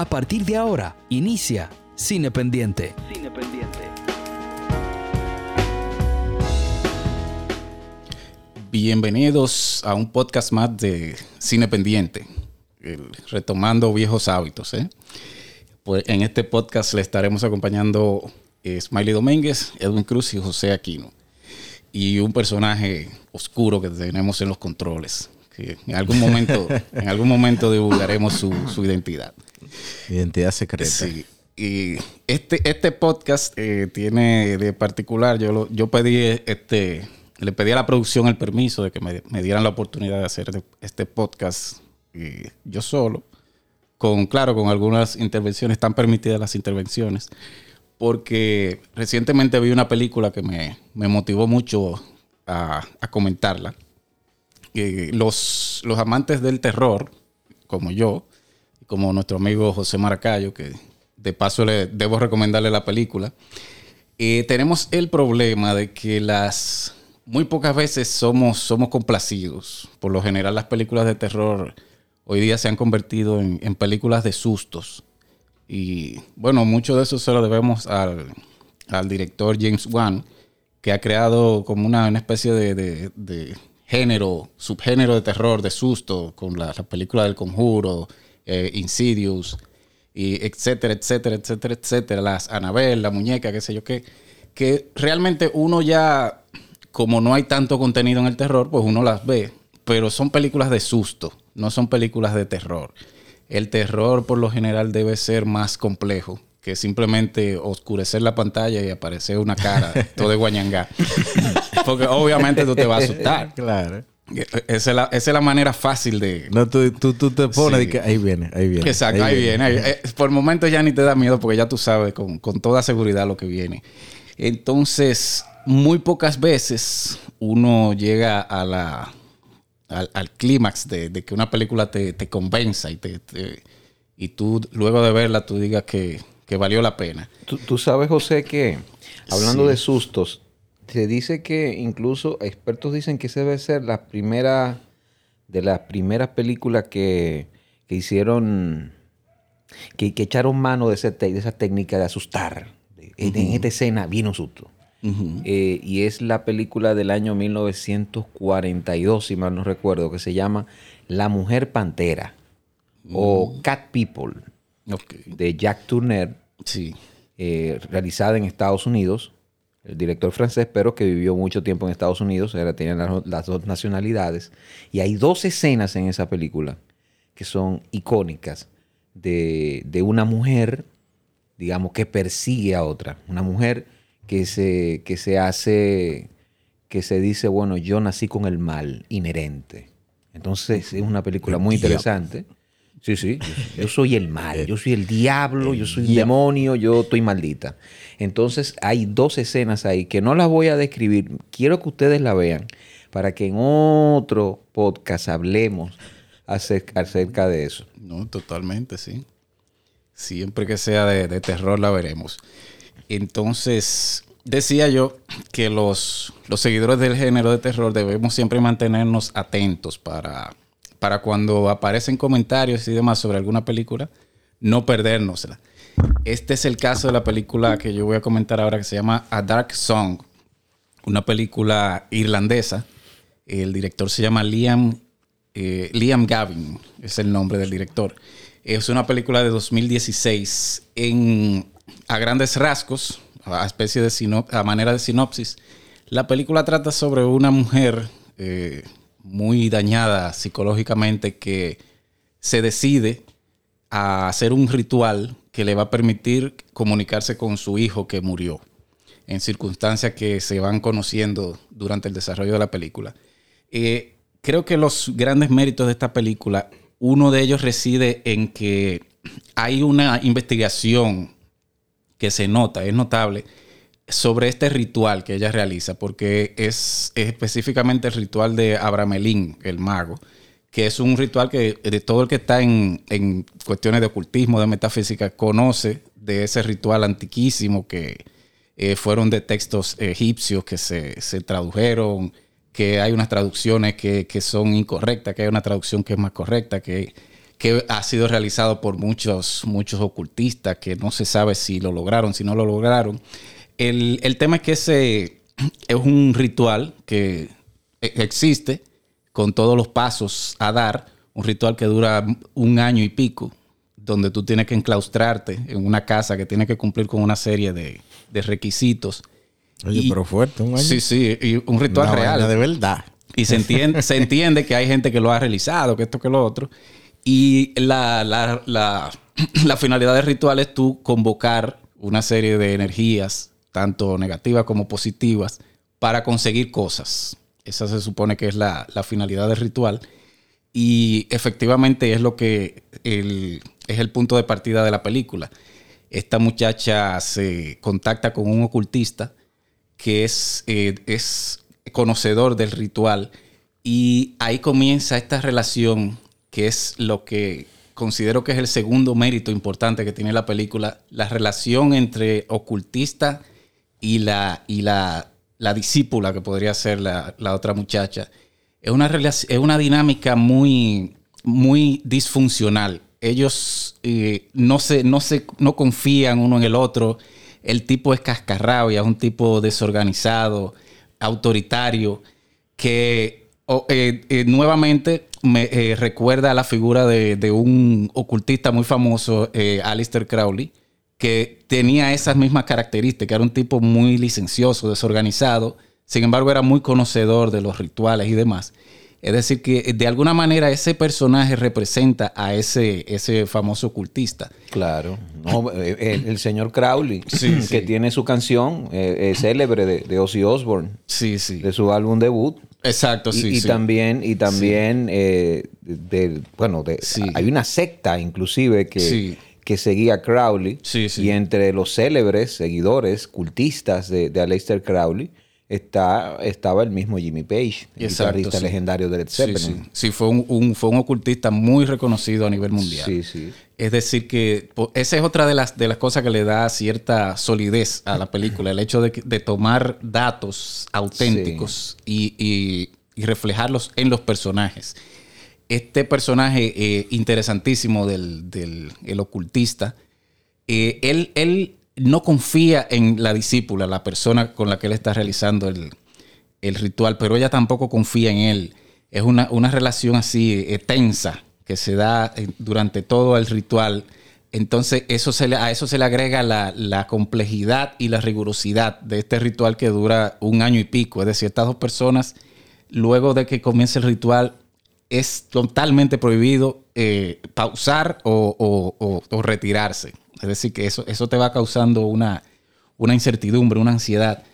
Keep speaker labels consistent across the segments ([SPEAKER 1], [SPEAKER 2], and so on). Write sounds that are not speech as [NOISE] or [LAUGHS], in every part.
[SPEAKER 1] A partir de ahora, inicia Cine Pendiente.
[SPEAKER 2] Cine Pendiente.
[SPEAKER 3] Bienvenidos a un podcast más de Cine Pendiente, el- retomando viejos hábitos. ¿eh? Pues en este podcast le estaremos acompañando eh, Smiley Domínguez, Edwin Cruz y José Aquino. Y un personaje oscuro que tenemos en los controles, que en algún momento, en algún momento divulgaremos su, su identidad.
[SPEAKER 4] Identidad secreta.
[SPEAKER 3] Sí. Y este, este podcast eh, tiene de particular, yo, lo- yo pedí este, le pedí a la producción el permiso de que me, me dieran la oportunidad de hacer este podcast eh, yo solo, con, claro, con algunas intervenciones, están permitidas las intervenciones, porque recientemente vi una película que me, me motivó mucho a, a comentarla. Los, los amantes del terror, como yo, como nuestro amigo José Maracayo, que de paso le debo recomendarle la película, eh, tenemos el problema de que las muy pocas veces somos, somos complacidos. Por lo general las películas de terror hoy día se han convertido en, películas de sustos. Y bueno, mucho de eso se lo debemos al, al director James Wan, que ha creado como una, una especie de género, subgénero de terror, de susto, con la, la película del conjuro, eh, Insidious, y etcétera, etcétera, etcétera, etcétera, las Anabel, la muñeca, qué sé yo qué, que realmente uno ya, como no hay tanto contenido en el terror, pues uno las ve, pero son películas de susto, no son películas de terror. El terror por lo general debe ser más complejo que simplemente oscurecer la pantalla y aparecer una cara [LAUGHS] todo de guañangá. Porque obviamente tú te vas a asustar. [LAUGHS]
[SPEAKER 4] Claro.
[SPEAKER 3] Esa es la, esa es la manera fácil de...
[SPEAKER 4] No, tú, tú, tú te pones
[SPEAKER 3] Sí.
[SPEAKER 4] y que ahí viene, ahí viene.
[SPEAKER 3] Exacto, ahí, viene. ahí- eh, por momentos ya ni te da miedo porque ya tú sabes con, con toda seguridad lo que viene. Entonces, muy pocas veces uno llega a la, al, al clímax de, de que una película te, te convenza y, te, te- y tú luego de verla tú digas que, que valió la pena.
[SPEAKER 5] Tú, tú sabes, José, que hablando
[SPEAKER 3] Sí.
[SPEAKER 5] de sustos, se dice que incluso expertos dicen que esa debe ser la primera de las primeras películas que, que hicieron, que, que echaron mano de, ese te- de esa técnica de asustar. En- En esta escena viene un susto. Eh, y es la película del año 1942, si mal no recuerdo, que se llama La Mujer Pantera o Cat People De Jack Turner
[SPEAKER 3] Sí.
[SPEAKER 5] eh, realizada en Estados Unidos. El director francés, pero que vivió mucho tiempo en Estados Unidos, era, tenía las, las dos nacionalidades. Y hay dos escenas en esa película que son icónicas de, de una mujer, digamos, que persigue a otra. Una mujer que se, que se hace, que se dice, bueno, yo nací con el mal inherente. Entonces es una película muy interesante. Sí, sí. Yo, [LAUGHS] yo soy el mal, yo soy el diablo, yo soy un demonio, yo estoy maldita. Entonces hay dos escenas ahí que no las voy a describir. Quiero que ustedes la vean para que en otro podcast hablemos acerca, acerca de eso.
[SPEAKER 3] No, totalmente, sí. Siempre que sea de, de terror la veremos. Entonces, decía yo que los, los seguidores del género de terror debemos siempre mantenernos atentos para, para cuando aparecen comentarios y demás sobre alguna película, no perdérnosla. Este es el caso de la película que yo voy a comentar ahora que se llama A Dark Song, una película irlandesa. El director se llama Liam, eh, Liam Gavin, es el nombre del director. Es una película de 2016 en, a grandes rasgos, a, especie de sino- a manera de sinopsis. La película trata sobre una mujer eh, muy dañada psicológicamente que se decide a hacer un ritual que le va a permitir comunicarse con su hijo que murió en circunstancias que se van conociendo durante el desarrollo de la película. Eh, creo que los grandes méritos de esta película, uno de ellos reside en que hay una investigación que se nota, es notable, sobre este ritual que ella realiza, porque es, es específicamente el ritual de Abramelín, el mago, que es un ritual que de todo el que está en, en cuestiones de ocultismo, de metafísica, conoce de ese ritual antiquísimo que eh, fueron de textos egipcios que se, se tradujeron, que hay unas traducciones que, que son incorrectas, que hay una traducción que es más correcta, que, que ha sido realizado por muchos, muchos ocultistas, que no se sabe si lo lograron, si no lo lograron. El, el tema es que ese es un ritual que e, existe con todos los pasos a dar, un ritual que dura un año y pico, donde tú tienes que enclaustrarte en una casa que tiene que cumplir con una serie de, de requisitos.
[SPEAKER 4] Oye,
[SPEAKER 3] Y-
[SPEAKER 4] pero fuerte, un año.
[SPEAKER 3] Sí, sí, y un ritual
[SPEAKER 4] Una
[SPEAKER 3] real.
[SPEAKER 4] de verdad.
[SPEAKER 3] Y se entiende, se entiende que hay gente que lo ha realizado, que esto, que lo otro. Y la, la, la, la finalidad del ritual es tú convocar una serie de energías, tanto negativas como positivas, para conseguir cosas. Esa se supone que es la, finalidad del ritual. Y efectivamente es lo que el- es el punto de partida de la película. Esta muchacha se contacta con un ocultista que es, eh, es conocedor del ritual y ahí comienza esta relación que es lo que considero que es el segundo mérito importante que tiene la película, la relación entre ocultista y la, y la, la discípula que podría ser la, la otra muchacha. Es una, es una dinámica muy, muy disfuncional. Ellos eh, no, se, no, se, no confían uno en el otro. El tipo es cascarrabia, es un tipo desorganizado, autoritario, que eh, eh, nuevamente me recuerda a la figura de, de un ocultista muy famoso, Alistair Crowley, que tenía esas mismas características. Era un tipo muy licencioso, desorganizado, sin embargo era muy conocedor de los rituales y demás. Es decir, que eh, de alguna manera ese personaje representa a ese, ese famoso ocultista.
[SPEAKER 5] Claro. No, eh, el, el señor Crowley,
[SPEAKER 3] Sí,
[SPEAKER 5] que
[SPEAKER 3] sí.
[SPEAKER 5] tiene su canción eh, célebre de, de Ozzy Osbourne,
[SPEAKER 3] Sí, sí.
[SPEAKER 5] de su álbum debut.
[SPEAKER 3] Exacto, sí.
[SPEAKER 5] y
[SPEAKER 3] sí.
[SPEAKER 5] también, y también eh, de, bueno, de, hay una secta inclusive que. Que seguía a Crowley.
[SPEAKER 3] Sí, sí.
[SPEAKER 5] Y entre los célebres seguidores, cultistas de, de Aleister Crowley, está, estaba el mismo Jimmy Page, el
[SPEAKER 3] Exacto,
[SPEAKER 5] guitarrista
[SPEAKER 3] sí.
[SPEAKER 5] legendario de Led Zeppelin.
[SPEAKER 3] sí. Sí, fue un, un- fue un ocultista muy reconocido a nivel mundial.
[SPEAKER 5] Sí, sí.
[SPEAKER 3] Es decir, que esa es otra de las, de las cosas que le da cierta solidez a la película, el hecho de, de tomar datos auténticos y, y- y reflejarlos en los personajes. Este personaje eh, interesantísimo del, del- el ocultista, eh, él, él no confía en la discípula, la persona con la que él está realizando el, el ritual, pero ella tampoco confía en él. Es una, una relación así eh, tensa que se da durante todo el ritual. Entonces, eso se le, a eso se le agrega la, la complejidad y la rigurosidad de este ritual que dura un año y pico. Es decir, estas dos personas, luego de que comience el ritual, es totalmente prohibido eh, pausar o, o- retirarse. Es decir, que eso, eso te va causando una, una incertidumbre, una ansiedad.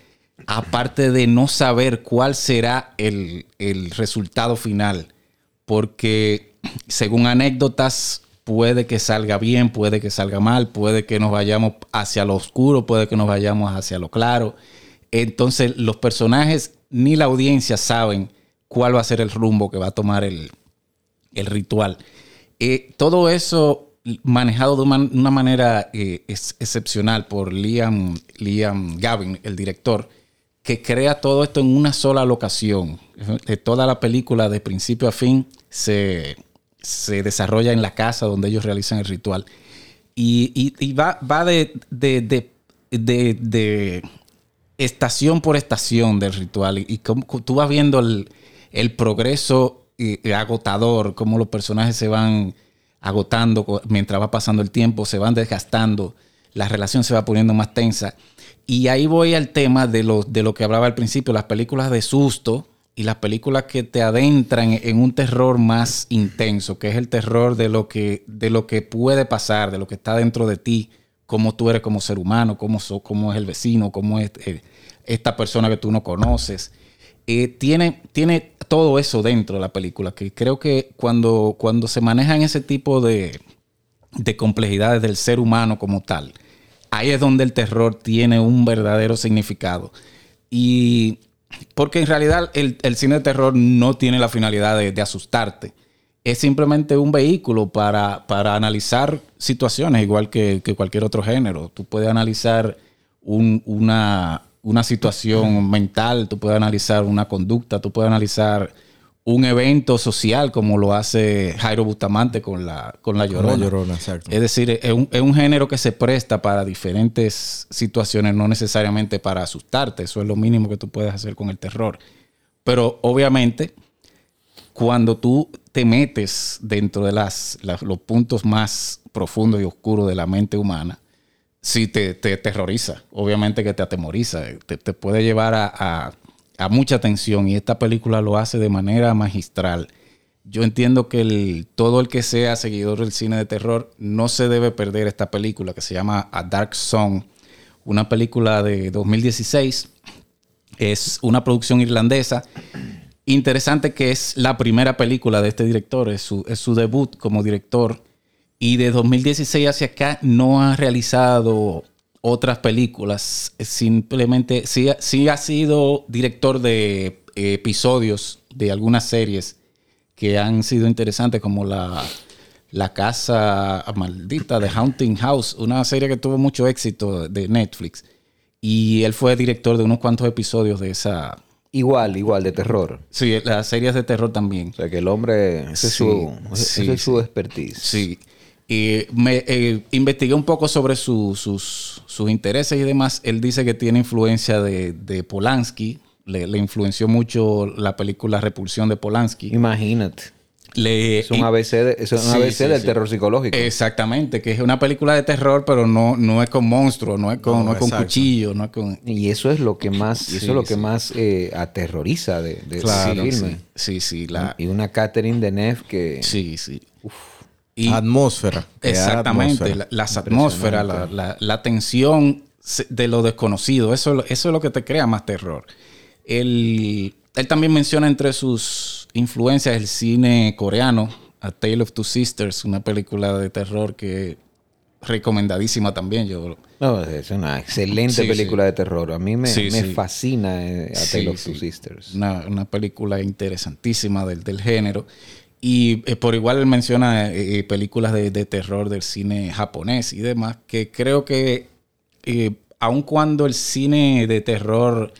[SPEAKER 3] Aparte de no saber cuál será el, el resultado final. Porque según anécdotas, puede que salga bien, puede que salga mal, puede que nos vayamos hacia lo oscuro, puede que nos vayamos hacia lo claro. Entonces, los personajes ni la audiencia saben cuál va a ser el rumbo que va a tomar el, el ritual. Eh, todo eso manejado de una, manera eh, ex- excepcional por Liam, Liam Gavin, el director, que crea todo esto en una sola locación. De toda la película, de principio a fin, se, se desarrolla en la casa donde ellos realizan el ritual. Y, y- va, va de, de- de- de- estación por estación del ritual. Y, cómo- tú vas viendo el, el progreso eh, agotador, cómo los personajes se van agotando mientras va pasando el tiempo, se van desgastando, la relación se va poniendo más tensa. Y ahí voy al tema de lo, de lo que hablaba al principio, las películas de susto y las películas que te adentran en un terror más intenso, que es el terror de lo que, de lo que puede pasar, de lo que está dentro de ti, cómo tú eres como ser humano, cómo, so- cómo es el vecino, cómo es eh, esta persona que tú no conoces. Eh, tiene, tiene todo eso dentro de la película, que creo que cuando, cuando se manejan ese tipo de, de complejidades del ser humano como tal, ahí es donde el terror tiene un verdadero significado. Y porque en realidad el, el cine de terror no tiene la finalidad de, asustarte. Es simplemente un vehículo para, para analizar situaciones, igual que, cualquier otro género. Tú puedes analizar un- una, una situación mental, tú puedes analizar una conducta, tú puedes analizar un evento social como lo hace Jairo Bustamante con la, con la Llorona.
[SPEAKER 4] Con la Llorona, exacto.
[SPEAKER 3] Es decir, es un, es un género que se presta para diferentes situaciones, no necesariamente para asustarte. Eso es lo mínimo que tú puedes hacer con el terror. Pero obviamente, cuando tú te metes dentro de las, las- los puntos más profundos y oscuros de la mente humana, sí te, te terroriza, obviamente que te atemoriza, te, te puede llevar a, a- a mucha tensión y esta película lo hace de manera magistral. Yo entiendo que el- todo el que sea seguidor del cine de terror no se debe perder esta película que se llama A Dark Song, una película de 2016. Es una producción irlandesa. Interesante que es la primera película de este director, es su, es su debut como director. Y de 2016 hacia acá no ha realizado otras películas. Simplemente sí, ha- sí ha sido director de eh, episodios de algunas series que han sido interesantes, como la, la Casa Maldita de Haunting House, una serie que tuvo mucho éxito de Netflix. Y él fue director de unos cuantos episodios de esa.
[SPEAKER 5] Igual, igual, de terror.
[SPEAKER 3] Sí, las series de terror también.
[SPEAKER 5] O sea, que el hombre, ese es
[SPEAKER 3] Sí,
[SPEAKER 5] su, ese es su expertise.
[SPEAKER 3] Sí. Y me eh, investigué un poco sobre su- sus, sus intereses y demás. Él dice que tiene influencia de, de Polanski. Le, le influenció mucho la película Repulsión de Polanski.
[SPEAKER 5] Imagínate.
[SPEAKER 3] Le,
[SPEAKER 5] Es un ABC, de- es un
[SPEAKER 3] Sí,
[SPEAKER 5] ABC
[SPEAKER 3] sí,
[SPEAKER 5] del
[SPEAKER 3] sí.
[SPEAKER 5] terror psicológico.
[SPEAKER 3] Exactamente, que es una película de terror, pero no, no es con monstruos, no es con,
[SPEAKER 4] No,
[SPEAKER 3] no es con
[SPEAKER 4] exacto.
[SPEAKER 3] cuchillo, no es con...
[SPEAKER 5] Y eso es lo que más, y eso
[SPEAKER 3] Sí,
[SPEAKER 5] es lo que más eh, aterroriza de, de
[SPEAKER 4] Claro,
[SPEAKER 5] ese filme.
[SPEAKER 3] Sí, sí, sí, la,
[SPEAKER 5] Y una Catherine Deneuve que
[SPEAKER 3] sí, sí. Y-
[SPEAKER 4] atmósfera.
[SPEAKER 3] Exactamente,
[SPEAKER 4] atmósfera.
[SPEAKER 3] la- las atmósferas, la, la- la tensión de lo desconocido, eso, eso es lo que te crea más terror. Él, él también menciona entre sus influencias el cine coreano, A Tale of Two Sisters, una película de terror que recomendadísima también. Yo,
[SPEAKER 5] No, es una excelente
[SPEAKER 3] Sí,
[SPEAKER 5] película
[SPEAKER 3] sí.
[SPEAKER 5] de terror. A mí me,
[SPEAKER 3] Sí,
[SPEAKER 5] me fascina eh, A Tale of Two. Sisters.
[SPEAKER 3] Una, una película interesantísima del, del género. Y eh, por igual él menciona eh, eh, películas de, de terror del cine japonés y demás, que creo que eh, aun cuando el cine de terror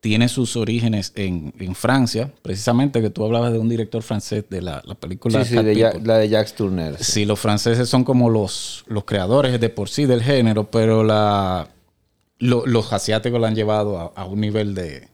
[SPEAKER 3] tiene sus orígenes en, en Francia, precisamente que tú hablabas de un director francés de la, la película
[SPEAKER 5] Sí, sí,
[SPEAKER 3] Cat
[SPEAKER 5] de la de Jacques Tourneur. sí.
[SPEAKER 3] Sí, los franceses son como los, los creadores de por sí del género, pero la, lo- los asiáticos lo han llevado a, a un nivel de,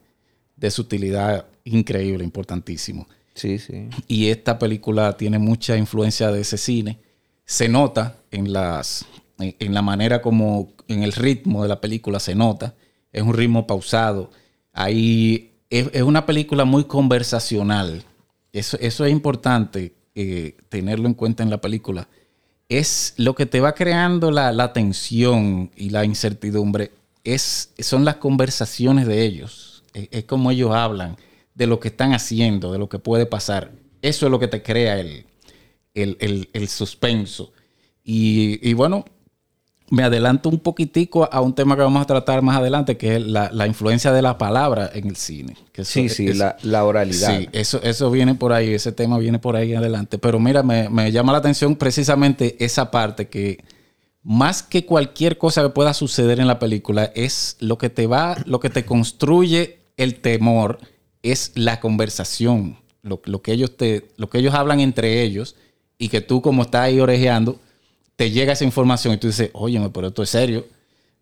[SPEAKER 3] de sutilidad increíble, importantísimo.
[SPEAKER 5] Sí, sí.
[SPEAKER 3] Y esta película tiene mucha influencia de ese cine. Se nota en las en, la manera como en el ritmo de la película se nota. Es un ritmo pausado. Ahí es, es una película muy conversacional. Eso, eso es importante eh, tenerlo en cuenta en la película. Es lo que te va creando la, la tensión y la incertidumbre. Es, son las conversaciones de ellos. Es, es como ellos hablan de lo que están haciendo, de lo que puede pasar. Eso es lo que te crea el, el, el- el suspenso. Y, y bueno, me adelanto un poquitico a un tema que vamos a tratar más adelante, que es la, la influencia de la palabra en el cine. Que eso-
[SPEAKER 5] Sí, sí,
[SPEAKER 3] es-
[SPEAKER 5] la, la oralidad.
[SPEAKER 3] Sí, eso, eso viene por ahí, ese tema viene por ahí adelante. Pero mira, me, me llama la atención precisamente esa parte que más que cualquier cosa que pueda suceder en la película, es lo que te va, lo que te construye el temor, es la conversación, lo, lo que ellos te, lo que ellos hablan entre ellos, y que tú, como estás ahí orejeando, te llega esa información y tú dices, óyeme, pero esto es serio.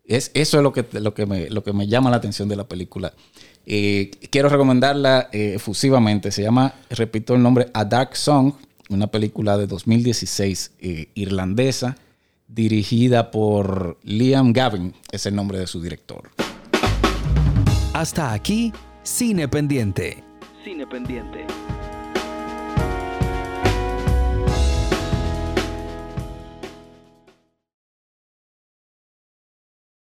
[SPEAKER 3] Es, eso es lo que, lo, que me, lo que me llama la atención de la película. Eh, quiero recomendarla eh, efusivamente. Se llama, repito el nombre, A Dark Song, una película de 2016 eh, irlandesa, dirigida por Liam Gavin, es el nombre de su director.
[SPEAKER 1] Hasta aquí, Cine Pendiente.
[SPEAKER 2] Cine Pendiente.